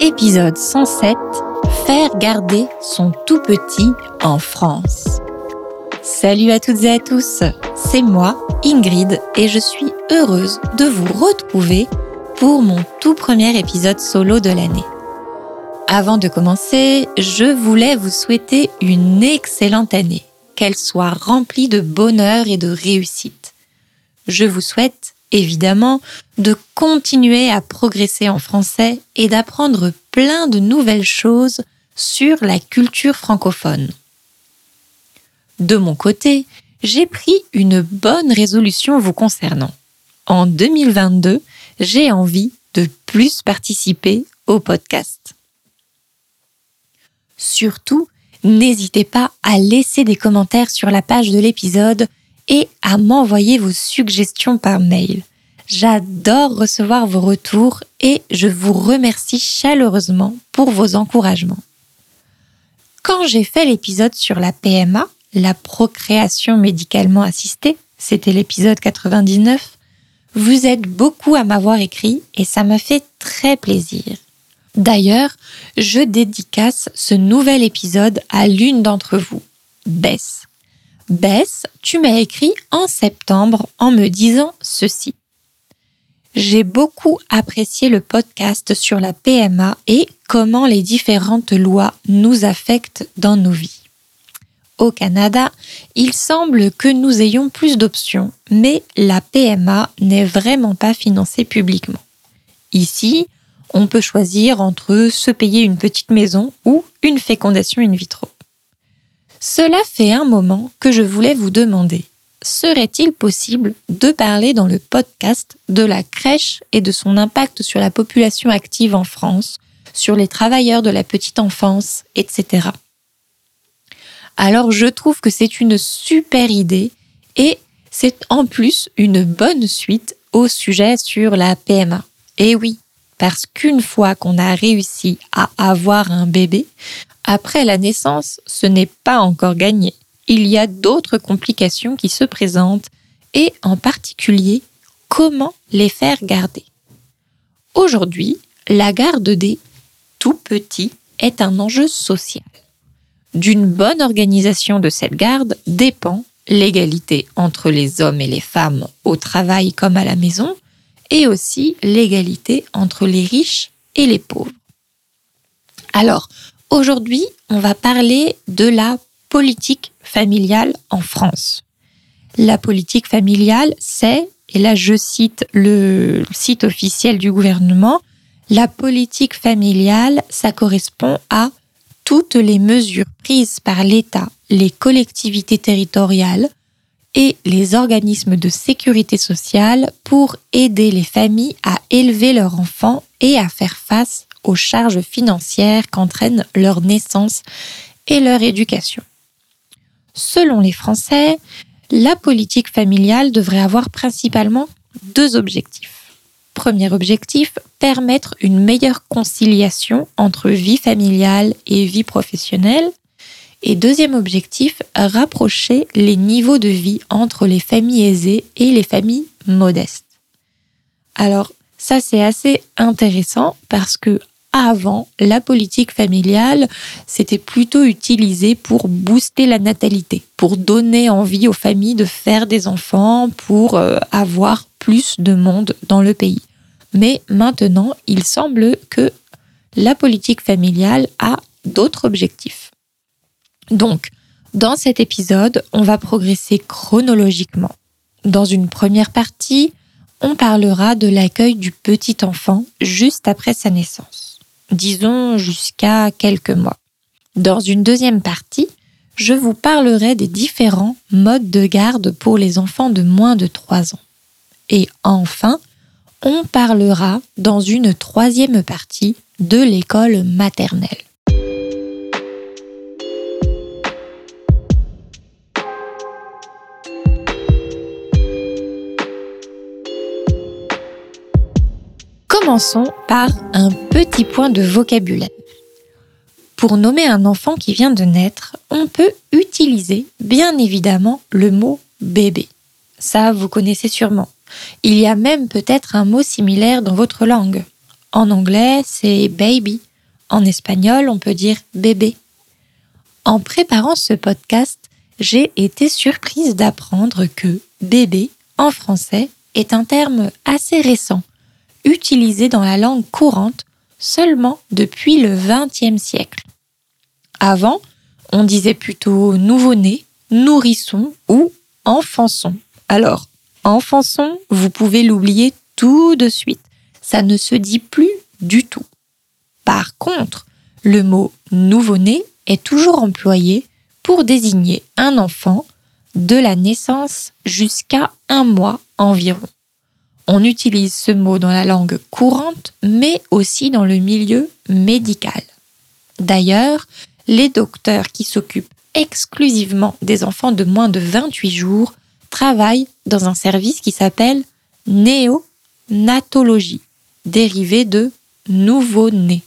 Épisode 107 Faire garder son tout petit en France. Salut à toutes et à tous, c'est moi, Ingrid, et je suis heureuse de vous retrouver pour mon tout premier épisode solo de l'année. Avant de commencer, je voulais vous souhaiter une excellente année, qu'elle soit remplie de bonheur et de réussite. Je vous souhaite évidemment de continuer à progresser en français et d'apprendre plein de nouvelles choses sur la culture francophone. De mon côté, j'ai pris une bonne résolution vous concernant. En 2022, j'ai envie de plus participer au podcast. Surtout, n'hésitez pas à laisser des commentaires sur la page de l'épisode et à m'envoyer vos suggestions par mail. J'adore recevoir vos retours et je vous remercie chaleureusement pour vos encouragements. Quand j'ai fait l'épisode sur la PMA, la procréation médicalement assistée, c'était l'épisode 99, vous êtes beaucoup à m'avoir écrit et ça m'a fait très plaisir. D'ailleurs, je dédicace ce nouvel épisode à l'une d'entre vous, Bess. Bess, tu m'as écrit en septembre en me disant ceci. J'ai beaucoup apprécié le podcast sur la PMA et comment les différentes lois nous affectent dans nos vies. Au Canada, il semble que nous ayons plus d'options, mais la PMA n'est vraiment pas financée publiquement. Ici, on peut choisir entre se payer une petite maison ou une fécondation in vitro. Cela fait un moment que je voulais vous demander, serait-il possible de parler dans le podcast de la crèche et de son impact sur la population active en France, sur les travailleurs de la petite enfance, etc. Alors je trouve que c'est une super idée et c'est en plus une bonne suite au sujet sur la PMA. Et oui, parce qu'une fois qu'on a réussi à avoir un bébé, après la naissance, ce n'est pas encore gagné. Il y a d'autres complications qui se présentent et en particulier comment les faire garder. Aujourd'hui, la garde des tout petits est un enjeu social. D'une bonne organisation de cette garde dépend l'égalité entre les hommes et les femmes au travail comme à la maison, et aussi l'égalité entre les riches et les pauvres. Alors, aujourd'hui, on va parler de la politique familiale en France. La politique familiale, c'est, et là je cite le site officiel du gouvernement, la politique familiale, ça correspond à toutes les mesures prises par l'État, les collectivités territoriales, et les organismes de sécurité sociale pour aider les familles à élever leurs enfants et à faire face aux charges financières qu'entraînent leur naissance et leur éducation. Selon les Français, la politique familiale devrait avoir principalement deux objectifs. Premier objectif, permettre une meilleure conciliation entre vie familiale et vie professionnelle. Et deuxième objectif, rapprocher les niveaux de vie entre les familles aisées et les familles modestes. Alors, ça c'est assez intéressant parce que avant, la politique familiale, c'était plutôt utilisé pour booster la natalité, pour donner envie aux familles de faire des enfants, pour euh, avoir plus de monde dans le pays. Mais maintenant, il semble que la politique familiale a d'autres objectifs. Donc, dans cet épisode, on va progresser chronologiquement. Dans une première partie, on parlera de l'accueil du petit enfant juste après sa naissance, disons jusqu'à quelques mois. Dans une deuxième partie, je vous parlerai des différents modes de garde pour les enfants de moins de 3 ans. Et enfin, on parlera dans une troisième partie de l'école maternelle. Commençons par un petit point de vocabulaire. Pour nommer un enfant qui vient de naître, on peut utiliser bien évidemment le mot bébé. Ça, vous connaissez sûrement. Il y a même peut-être un mot similaire dans votre langue. En anglais, c'est baby. En espagnol, on peut dire bébé. En préparant ce podcast, j'ai été surprise d'apprendre que bébé, en français, est un terme assez récent, utilisé dans la langue courante seulement depuis le XXe siècle. Avant, on disait plutôt nouveau-né, nourrisson ou enfançon. Alors, enfançon, vous pouvez l'oublier tout de suite. Ça ne se dit plus du tout. Par contre, le mot nouveau-né est toujours employé pour désigner un enfant de la naissance jusqu'à un mois environ. On utilise ce mot dans la langue courante, mais aussi dans le milieu médical. D'ailleurs, les docteurs qui s'occupent exclusivement des enfants de moins de 28 jours travaillent dans un service qui s'appelle néonatologie, dérivé de nouveau-né.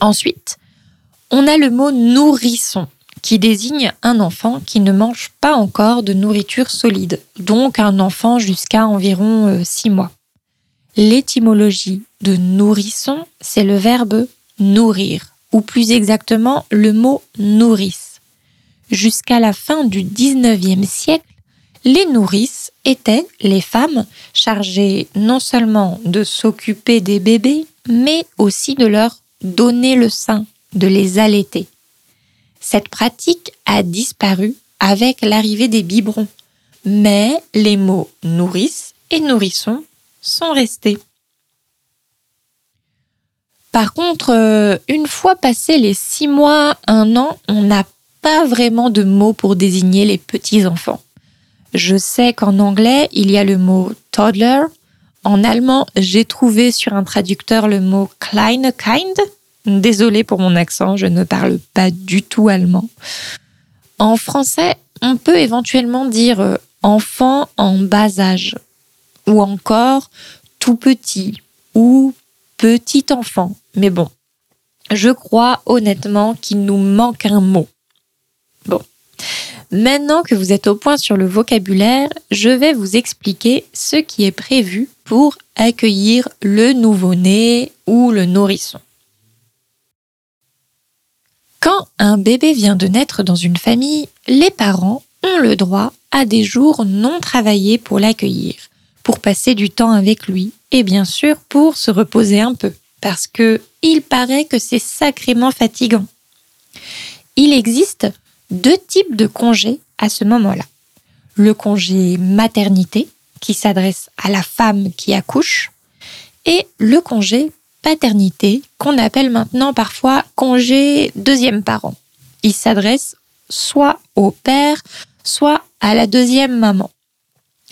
Ensuite, on a le mot nourrisson qui désigne un enfant qui ne mange pas encore de nourriture solide, donc un enfant jusqu'à environ 6 euh, mois. L'étymologie de nourrisson, c'est le verbe nourrir, ou plus exactement le mot nourrice. Jusqu'à la fin du 19e siècle, les nourrices étaient les femmes chargées non seulement de s'occuper des bébés, mais aussi de leur donner le sein, de les allaiter. Cette pratique a disparu avec l'arrivée des biberons, mais les mots nourrice et nourrisson sont restés. Par contre, euh, une fois passé les six mois, un an, on n'a pas vraiment de mots pour désigner les petits-enfants. Je sais qu'en anglais, il y a le mot toddler. En allemand, j'ai trouvé sur un traducteur le mot kleine kind, Désolée pour mon accent, je ne parle pas du tout allemand. En français, on peut éventuellement dire euh, enfant en bas âge, ou encore tout petit, ou petit enfant. Mais bon, je crois honnêtement qu'il nous manque un mot. Bon. Maintenant que vous êtes au point sur le vocabulaire, je vais vous expliquer ce qui est prévu pour accueillir le nouveau-né ou le nourrisson. Quand un bébé vient de naître dans une famille, les parents ont le droit à des jours non travaillés pour l'accueillir, pour passer du temps avec lui et bien sûr pour se reposer un peu, parce que il paraît que c'est sacrément fatigant. Il existe deux types de congés à ce moment-là. Le congé maternité, qui s'adresse à la femme qui accouche, et le congé paternité qu'on appelle maintenant parfois congé deuxième parent. Il s'adresse soit au père, soit à la deuxième maman.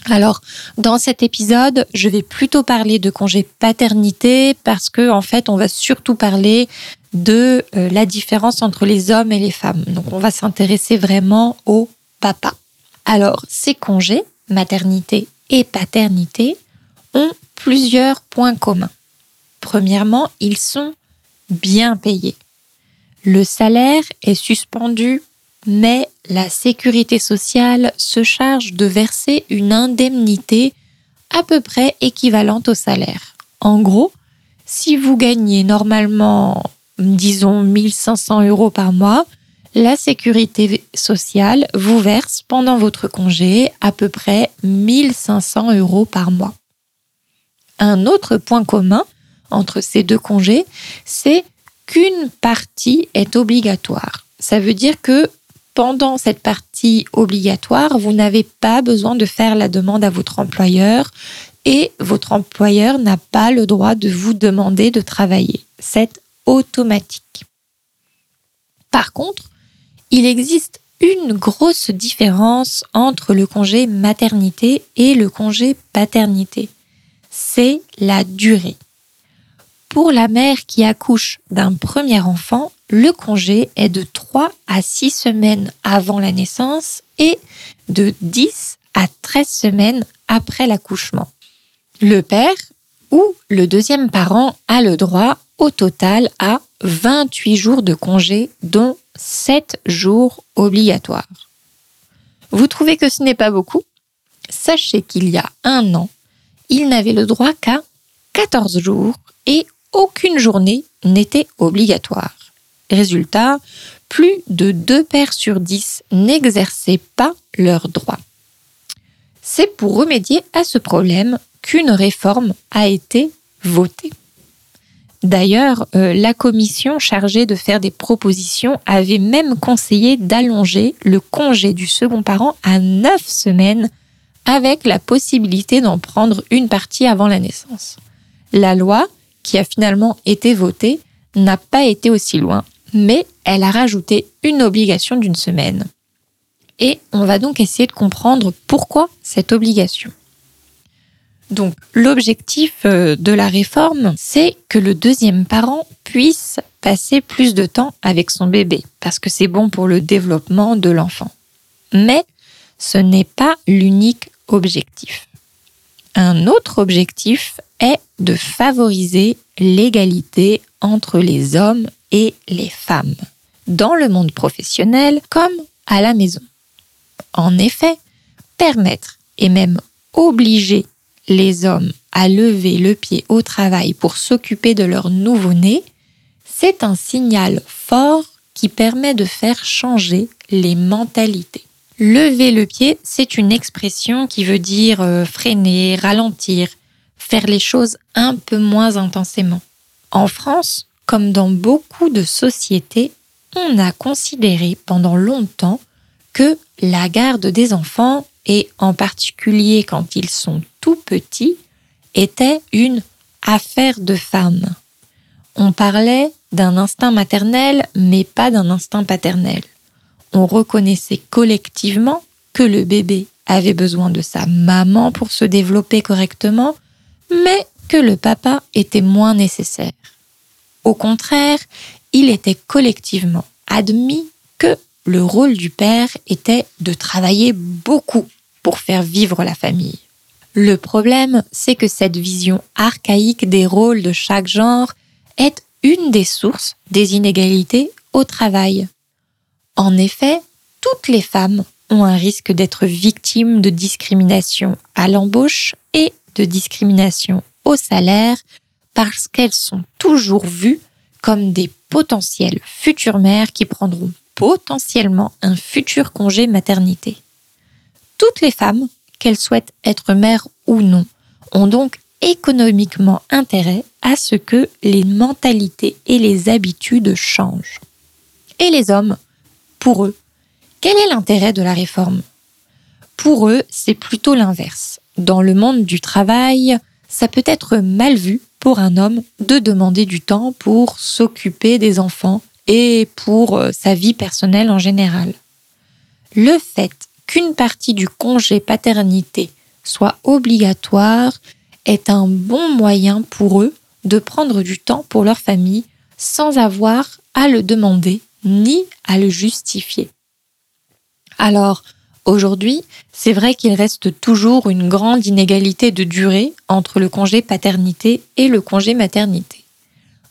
Alors, dans cet épisode, je vais plutôt parler de congé paternité parce que, en fait, on va surtout parler de euh, la différence entre les hommes et les femmes. Donc, on va s'intéresser vraiment au papa. Alors, ces congés, maternité et paternité, ont plusieurs points communs. Premièrement, ils sont bien payés. Le salaire est suspendu, mais la sécurité sociale se charge de verser une indemnité à peu près équivalente au salaire. En gros, si vous gagnez normalement, disons, 1500 euros par mois, la sécurité sociale vous verse pendant votre congé à peu près 1500 euros par mois. Un autre point commun entre ces deux congés, c'est qu'une partie est obligatoire. Ça veut dire que pendant cette partie obligatoire, vous n'avez pas besoin de faire la demande à votre employeur et votre employeur n'a pas le droit de vous demander de travailler. C'est automatique. Par contre, il existe une grosse différence entre le congé maternité et le congé paternité. C'est la durée. Pour la mère qui accouche d'un premier enfant, le congé est de 3 à 6 semaines avant la naissance et de 10 à 13 semaines après l'accouchement. Le père ou le deuxième parent a le droit au total à 28 jours de congé, dont 7 jours obligatoires. Vous trouvez que ce n'est pas beaucoup? Sachez qu'il y a un an, il n'avait le droit qu'à 14 jours et aucune journée n'était obligatoire. Résultat, plus de deux pères sur dix n'exerçaient pas leurs droits. C'est pour remédier à ce problème qu'une réforme a été votée. D'ailleurs, euh, la commission chargée de faire des propositions avait même conseillé d'allonger le congé du second parent à neuf semaines avec la possibilité d'en prendre une partie avant la naissance. La loi, qui a finalement été votée, n'a pas été aussi loin, mais elle a rajouté une obligation d'une semaine. Et on va donc essayer de comprendre pourquoi cette obligation. Donc l'objectif euh, de la réforme, c'est que le deuxième parent puisse passer plus de temps avec son bébé, parce que c'est bon pour le développement de l'enfant. Mais ce n'est pas l'unique objectif. Un autre objectif de favoriser l'égalité entre les hommes et les femmes, dans le monde professionnel comme à la maison. En effet, permettre et même obliger les hommes à lever le pied au travail pour s'occuper de leur nouveau-né, c'est un signal fort qui permet de faire changer les mentalités. Lever le pied, c'est une expression qui veut dire euh, freiner, ralentir, faire les choses un peu moins intensément. En France, comme dans beaucoup de sociétés, on a considéré pendant longtemps que la garde des enfants, et en particulier quand ils sont tout petits, était une affaire de femmes. On parlait d'un instinct maternel, mais pas d'un instinct paternel. On reconnaissait collectivement que le bébé avait besoin de sa maman pour se développer correctement, mais que le papa était moins nécessaire. Au contraire, il était collectivement admis que le rôle du père était de travailler beaucoup pour faire vivre la famille. Le problème, c'est que cette vision archaïque des rôles de chaque genre est une des sources des inégalités au travail. En effet, toutes les femmes ont un risque d'être victimes de discrimination à l'embauche et de discrimination au salaire parce qu'elles sont toujours vues comme des potentielles futures mères qui prendront potentiellement un futur congé maternité. Toutes les femmes, qu'elles souhaitent être mères ou non, ont donc économiquement intérêt à ce que les mentalités et les habitudes changent. Et les hommes, pour eux, quel est l'intérêt de la réforme? Pour eux, c'est plutôt l'inverse. Dans le monde du travail, ça peut être mal vu pour un homme de demander du temps pour s'occuper des enfants et pour euh, sa vie personnelle en général. Le fait qu'une partie du congé paternité soit obligatoire est un bon moyen pour eux de prendre du temps pour leur famille sans avoir à le demander ni à le justifier. Alors, aujourd'hui, c'est vrai qu'il reste toujours une grande inégalité de durée entre le congé paternité et le congé maternité.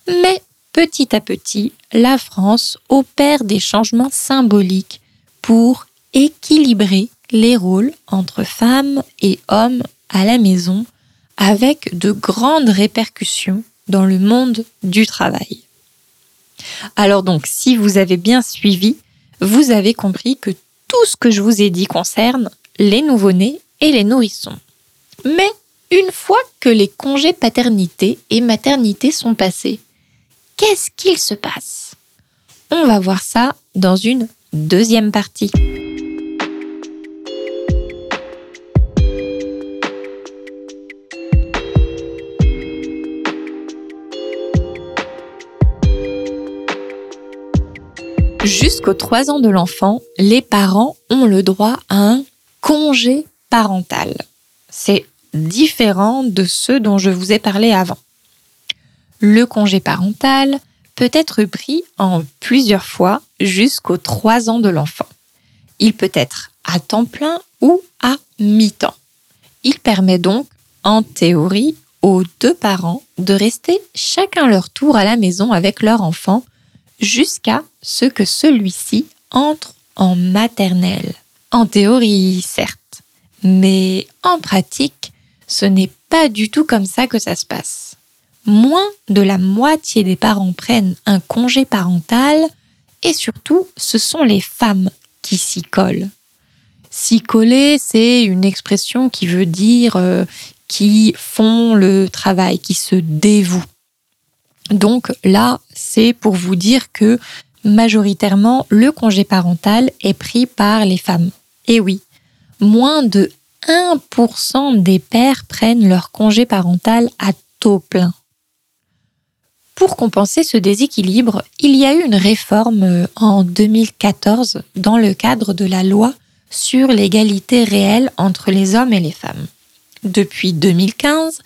Mais petit à petit, la France opère des changements symboliques pour équilibrer les rôles entre femmes et hommes à la maison avec de grandes répercussions dans le monde du travail. Alors donc, si vous avez bien suivi, vous avez compris que tout ce que je vous ai dit concerne les nouveau-nés et les nourrissons. Mais une fois que les congés paternité et maternité sont passés, qu'est-ce qu'il se passe? On va voir ça dans une deuxième partie. Jusqu'aux 3 ans de l'enfant, les parents ont le droit à un congé parental. C'est différent de ceux dont je vous ai parlé avant. Le congé parental peut être pris en plusieurs fois jusqu'aux 3 ans de l'enfant. Il peut être à temps plein ou à mi-temps. Il permet donc, en théorie, aux deux parents de rester chacun leur tour à la maison avec leur enfant jusqu'à ce que celui-ci entre en maternelle. En théorie, certes, mais en pratique, ce n'est pas du tout comme ça que ça se passe. moins de la moitié des parents prennent un congé parental et surtout, ce sont les femmes qui s'y collent. S'y coller, c'est une expression qui veut dire euh, qui font le travail, qui se dévouent. Donc là, c'est pour vous dire que majoritairement, le congé parental est pris par les femmes. Et oui, moins de 1% des pères prennent leur congé parental à taux plein. Pour compenser ce déséquilibre, il y a eu une réforme euh, en 2014 dans le cadre de la loi sur l'égalité réelle entre les hommes et les femmes. Depuis 2015,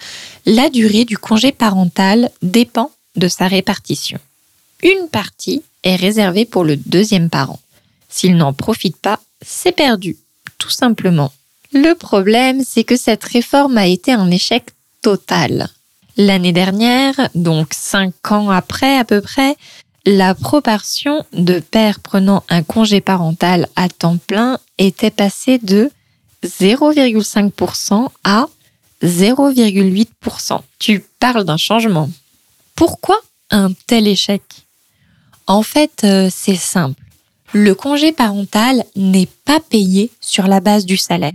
la durée du congé parental dépend de sa répartition. Une partie est réservée pour le deuxième parent. S'il n'en profite pas, c'est perdu, tout simplement. Le problème, c'est que cette réforme a été un échec total. L'année dernière, donc cinq ans après à peu près, la proportion de pères prenant un congé parental à temps plein était passée de 0,5% à 0,8%. Tu parles d'un changement. Pourquoi un tel échec? En fait, euh, c'est simple. Le congé parental n'est pas payé sur la base du salaire.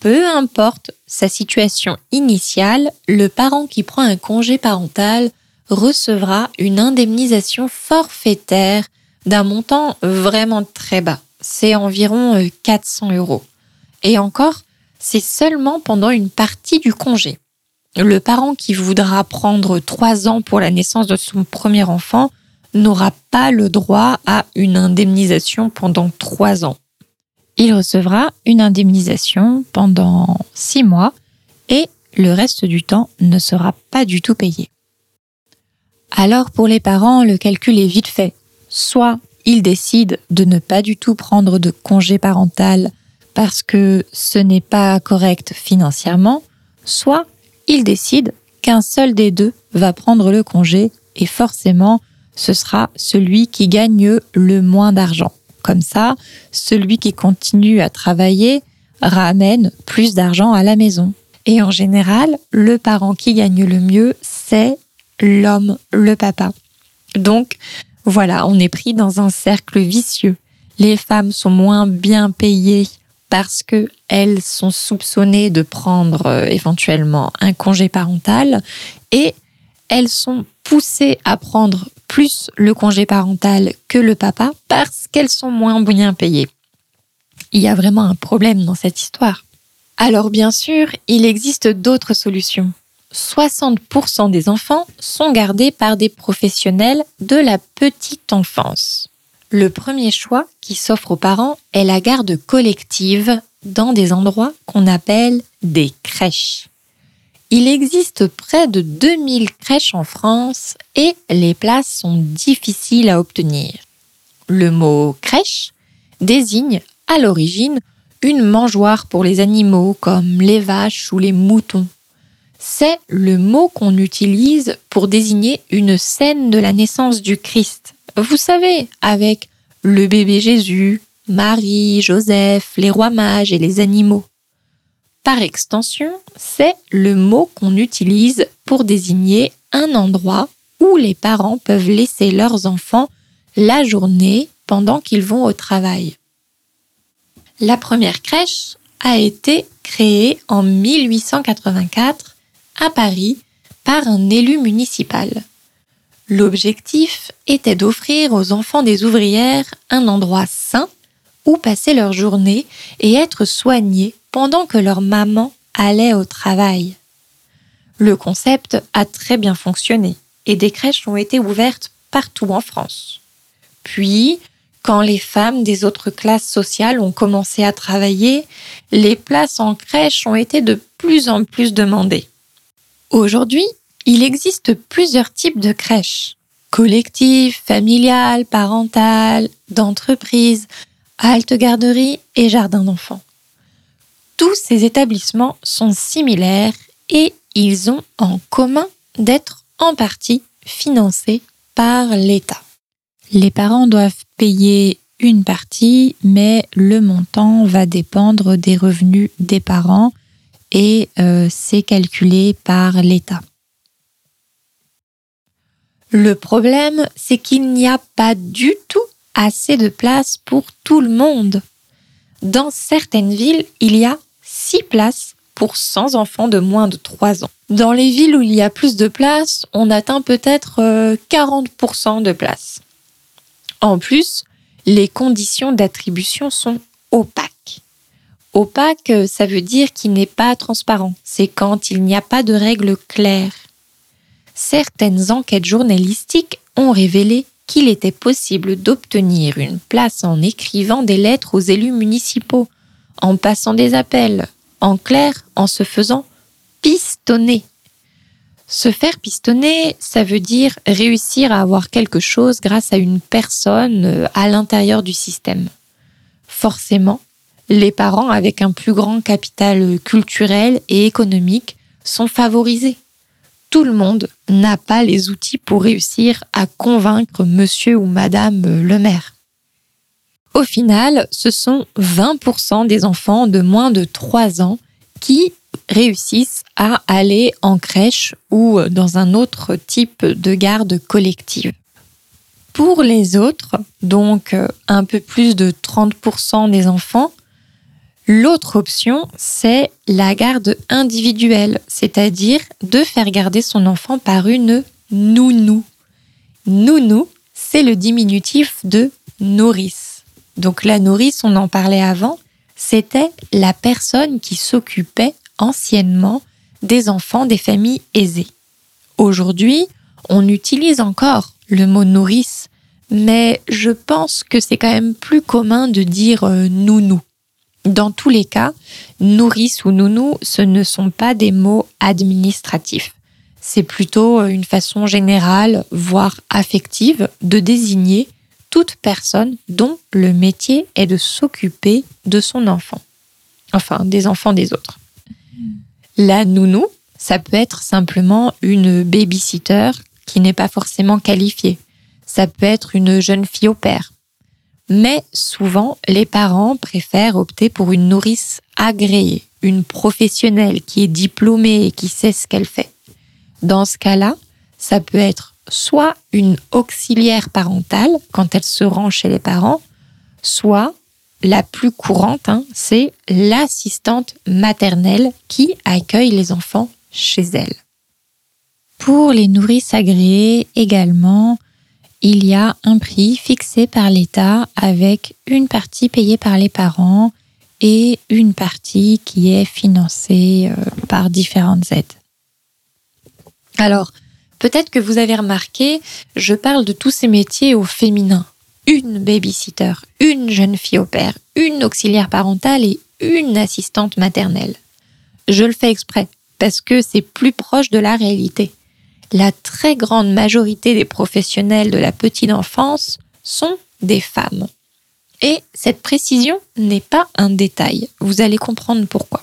Peu importe sa situation initiale, le parent qui prend un congé parental recevra une indemnisation forfaitaire d'un montant vraiment très bas. C'est environ 400 euh, euros. Et encore, c'est seulement pendant une partie du congé. Le parent qui voudra prendre trois ans pour la naissance de son premier enfant n'aura pas le droit à une indemnisation pendant trois ans il recevra une indemnisation pendant six mois et le reste du temps ne sera pas du tout payé. Alors pour les parents, le calcul est vite fait. Soit ils décident de ne pas du tout prendre de congé parental parce que ce n'est pas correct financièrement, soit ils décident qu'un seul des deux va prendre le congé et forcément ce sera celui qui gagne le moins d'argent. Comme ça, celui qui continue à travailler ramène plus d'argent à la maison. Et en général, le parent qui gagne le mieux, c'est l'homme, le papa. Donc, voilà, on est pris dans un cercle vicieux. Les femmes sont moins bien payées parce que elles sont soupçonnées de prendre euh, éventuellement un congé parental et elles sont poussées à prendre plus le congé parental que le papa parce qu'elles sont moins bien payées. Il y a vraiment un problème dans cette histoire. Alors bien sûr, il existe d'autres solutions. 60% des enfants sont gardés par des professionnels de la petite enfance. Le premier choix qui s'offre aux parents est la garde collective dans des endroits qu'on appelle des crèches. Il existe près de 2000 crèches en France et les places sont difficiles à obtenir. Le mot crèche désigne à l'origine une mangeoire pour les animaux comme les vaches ou les moutons. C'est le mot qu'on utilise pour désigner une scène de la naissance du Christ. Vous savez, avec le bébé Jésus, Marie, Joseph, les rois mages et les animaux. Par extension, c'est le mot qu'on utilise pour désigner un endroit où les parents peuvent laisser leurs enfants la journée pendant qu'ils vont au travail. La première crèche a été créée en 1884 à Paris par un élu municipal. L'objectif était d'offrir aux enfants des ouvrières un endroit sain où passer leur journée et être soignés pendant que leur maman allait au travail. Le concept a très bien fonctionné et des crèches ont été ouvertes partout en France. Puis, quand les femmes des autres classes sociales ont commencé à travailler, les places en crèche ont été de plus en plus demandées. Aujourd'hui, il existe plusieurs types de crèches. Collectives, familiales, parentales, d'entreprises, halte garderie et jardin d'enfants. Tous ces établissements sont similaires et ils ont en commun d'être en partie financés par l'État. Les parents doivent payer une partie, mais le montant va dépendre des revenus des parents et euh, c'est calculé par l'État. Le problème, c'est qu'il n'y a pas du tout assez de place pour tout le monde. Dans certaines villes, il y a 6 places pour 100 enfants de moins de 3 ans. Dans les villes où il y a plus de place, on atteint peut-être 40% euh, de place. En plus, les conditions d'attribution sont opaques. Opaque, ça veut dire qu'il n'est pas transparent. C'est quand il n'y a pas de règles claires. Certaines enquêtes journalistiques ont révélé qu'il était possible d'obtenir une place en écrivant des lettres aux élus municipaux, en passant des appels, en clair, en se faisant pistonner. Se faire pistonner, ça veut dire réussir à avoir quelque chose grâce à une personne euh, à l'intérieur du système. Forcément, les parents avec un plus grand capital culturel et économique sont favorisés. Tout le monde n'a pas les outils pour réussir à convaincre monsieur ou madame le maire. Au final, ce sont 20% des enfants de moins de 3 ans qui réussissent à aller en crèche ou dans un autre type de garde collective. Pour les autres, donc un peu plus de 30% des enfants, L'autre option, c'est la garde individuelle, c'est-à-dire de faire garder son enfant par une nounou. Nounou, c'est le diminutif de nourrice. Donc la nourrice, on en parlait avant, c'était la personne qui s'occupait anciennement des enfants des familles aisées. Aujourd'hui, on utilise encore le mot nourrice, mais je pense que c'est quand même plus commun de dire euh, nounou. Dans tous les cas, nourrice ou nounou, ce ne sont pas des mots administratifs. C'est plutôt une façon générale, voire affective, de désigner toute personne dont le métier est de s'occuper de son enfant. Enfin, des enfants des autres. La nounou, ça peut être simplement une babysitter qui n'est pas forcément qualifiée. Ça peut être une jeune fille au père, mais souvent, les parents préfèrent opter pour une nourrice agréée, une professionnelle qui est diplômée et qui sait ce qu'elle fait. Dans ce cas-là, ça peut être soit une auxiliaire parentale quand elle se rend chez les parents, soit la plus courante, hein, c'est l'assistante maternelle qui accueille les enfants chez elle. Pour les nourrices agréées également, il y a un prix fixé par l'État avec une partie payée par les parents et une partie qui est financée euh, par différentes aides. Alors, peut-être que vous avez remarqué, je parle de tous ces métiers au féminin. Une babysitter, une jeune fille au père, une auxiliaire parentale et une assistante maternelle. Je le fais exprès parce que c'est plus proche de la réalité la très grande majorité des professionnels de la petite enfance sont des femmes. Et cette précision n'est pas un détail, vous allez comprendre pourquoi.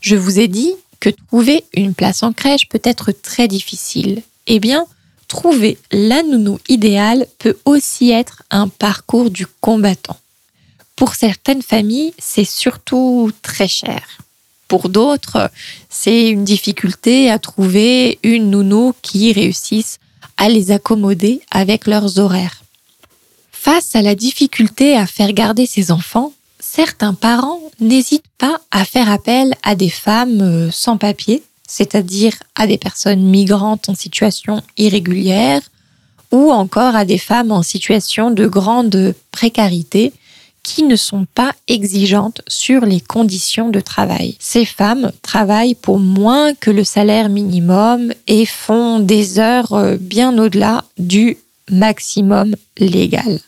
Je vous ai dit que trouver une place en crèche peut être très difficile. Eh bien, trouver la nounou idéale peut aussi être un parcours du combattant. Pour certaines familles, c'est surtout très cher. Pour d'autres, c'est une difficulté à trouver une nounou qui réussisse à les accommoder avec leurs horaires. Face à la difficulté à faire garder ses enfants, certains parents n'hésitent pas à faire appel à des femmes euh, sans papier, c'est-à-dire à des personnes migrantes en situation irrégulière, ou encore à des femmes en situation de grande précarité qui ne sont pas exigeantes sur les conditions de travail. Ces femmes travaillent pour moins que le salaire minimum et font des heures euh, bien au-delà du maximum légal.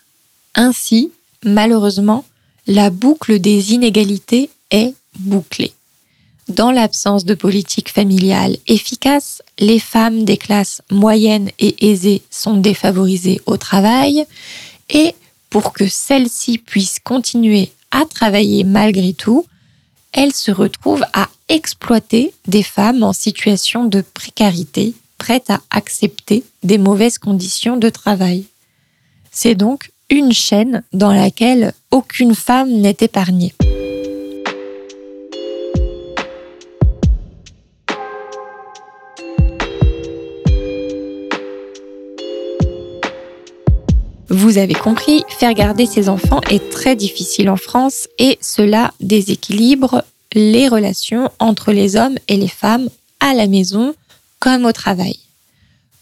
Ainsi, malheureusement, la boucle des inégalités est bouclée. Dans l'absence de politique familiale efficace, les femmes des classes moyennes et aisées sont défavorisées au travail et pour que celle-ci puisse continuer à travailler malgré tout, elle se retrouve à exploiter des femmes en situation de précarité, prêtes à accepter des mauvaises conditions de travail. C'est donc une chaîne dans laquelle aucune femme n'est épargnée. Vous avez compris, faire garder ses enfants est très difficile en France et cela déséquilibre les relations entre les hommes et les femmes à la maison comme au travail.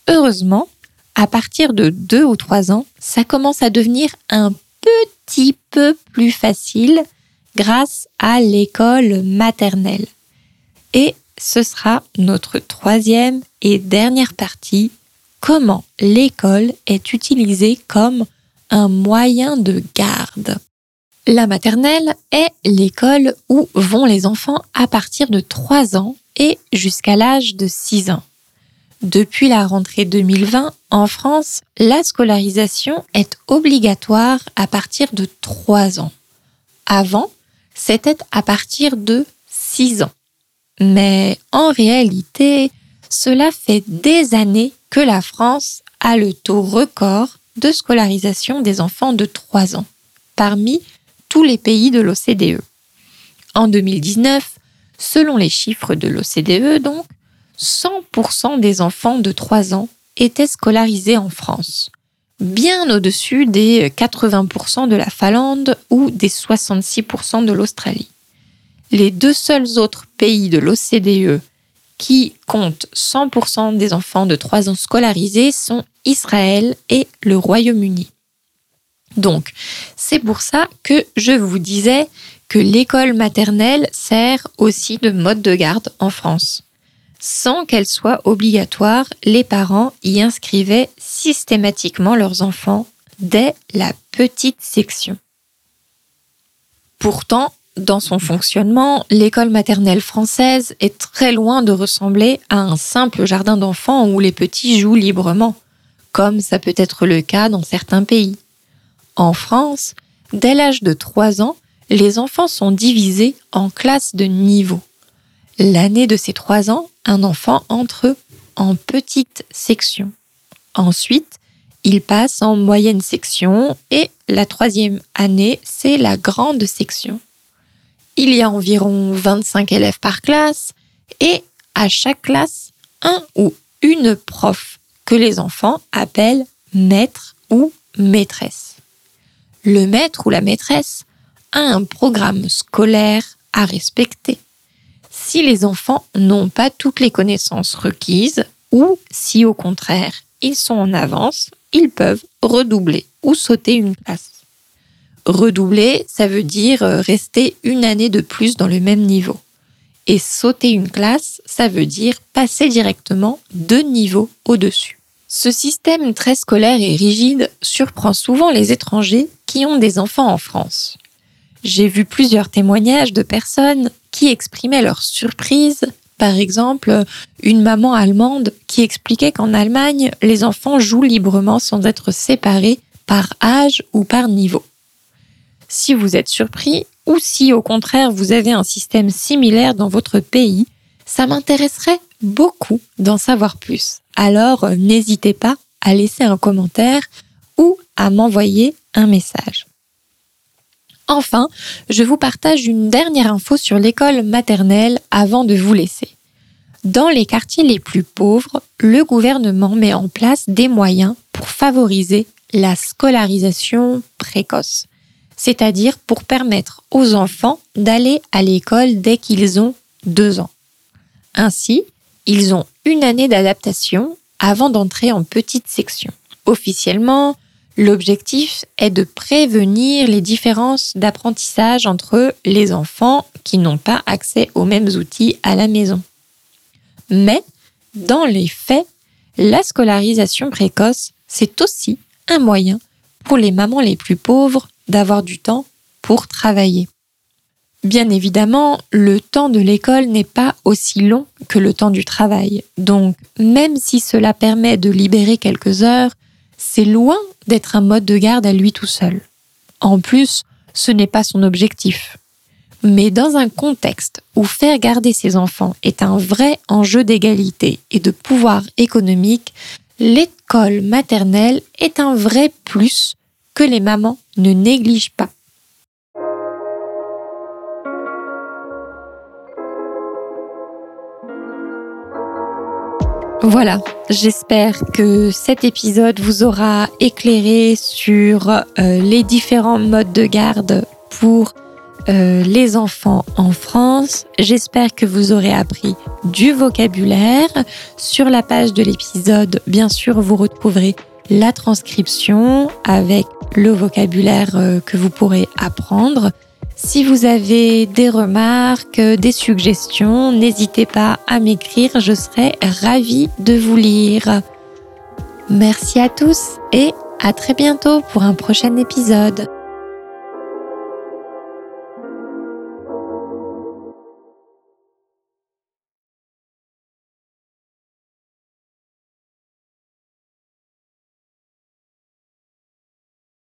Heureusement, à partir de 2 ou 3 ans, ça commence à devenir un petit peu plus facile grâce à l'école maternelle. Et ce sera notre troisième et dernière partie, comment l'école est utilisée comme un moyen de garde. La maternelle est l'école où vont les enfants à partir de 3 ans et jusqu'à l'âge de 6 ans. Depuis la rentrée 2020, en France, la scolarisation est obligatoire à partir de 3 ans. Avant, c'était à partir de 6 ans. Mais en réalité, cela fait des années que la France a le taux record de scolarisation des enfants de 3 ans, parmi tous les pays de l'OCDE. En 2019, selon les chiffres de l'OCDE, donc, 100% des enfants de 3 ans étaient scolarisés en France, bien au-dessus des 80% de la Finlande ou des 66% de l'Australie. Les deux seuls autres pays de l'OCDE qui comptent 100% des enfants de 3 ans scolarisés sont Israël et le Royaume-Uni. Donc, c'est pour ça que je vous disais que l'école maternelle sert aussi de mode de garde en France. Sans qu'elle soit obligatoire, les parents y inscrivaient systématiquement leurs enfants dès la petite section. Pourtant, dans son fonctionnement, l'école maternelle française est très loin de ressembler à un simple jardin d'enfants où les petits jouent librement, comme ça peut être le cas dans certains pays. En France, dès l'âge de 3 ans, les enfants sont divisés en classes de niveau. L'année de ces 3 ans, un enfant entre en petite section. Ensuite, il passe en moyenne section et la troisième année, c'est la grande section. Il y a environ 25 élèves par classe et à chaque classe, un ou une prof que les enfants appellent maître ou maîtresse. Le maître ou la maîtresse a un programme scolaire à respecter. Si les enfants n'ont pas toutes les connaissances requises ou si au contraire ils sont en avance, ils peuvent redoubler ou sauter une classe. Redoubler, ça veut dire rester une année de plus dans le même niveau. Et sauter une classe, ça veut dire passer directement deux niveaux au-dessus. Ce système très scolaire et rigide surprend souvent les étrangers qui ont des enfants en France. J'ai vu plusieurs témoignages de personnes qui exprimaient leur surprise. Par exemple, une maman allemande qui expliquait qu'en Allemagne, les enfants jouent librement sans être séparés par âge ou par niveau. Si vous êtes surpris ou si au contraire vous avez un système similaire dans votre pays, ça m'intéresserait beaucoup d'en savoir plus. Alors n'hésitez pas à laisser un commentaire ou à m'envoyer un message. Enfin, je vous partage une dernière info sur l'école maternelle avant de vous laisser. Dans les quartiers les plus pauvres, le gouvernement met en place des moyens pour favoriser la scolarisation précoce, c'est-à-dire pour permettre aux enfants d'aller à l'école dès qu'ils ont deux ans. Ainsi, ils ont une année d'adaptation avant d'entrer en petite section. Officiellement, l'objectif est de prévenir les différences d'apprentissage entre les enfants qui n'ont pas accès aux mêmes outils à la maison. Mais, dans les faits, la scolarisation précoce, c'est aussi un moyen pour les mamans les plus pauvres d'avoir du temps pour travailler. Bien évidemment, le temps de l'école n'est pas aussi long que le temps du travail. Donc, même si cela permet de libérer quelques heures, c'est loin d'être un mode de garde à lui tout seul. En plus, ce n'est pas son objectif. Mais dans un contexte où faire garder ses enfants est un vrai enjeu d'égalité et de pouvoir économique, l'école maternelle est un vrai plus que les mamans ne négligent pas. Voilà, j'espère que cet épisode vous aura éclairé sur euh, les différents modes de garde pour euh, les enfants en France. J'espère que vous aurez appris du vocabulaire. Sur la page de l'épisode, bien sûr, vous retrouverez la transcription avec le vocabulaire euh, que vous pourrez apprendre. Si vous avez des remarques, des suggestions, n'hésitez pas à m'écrire, je serai ravie de vous lire. Merci à tous et à très bientôt pour un prochain épisode.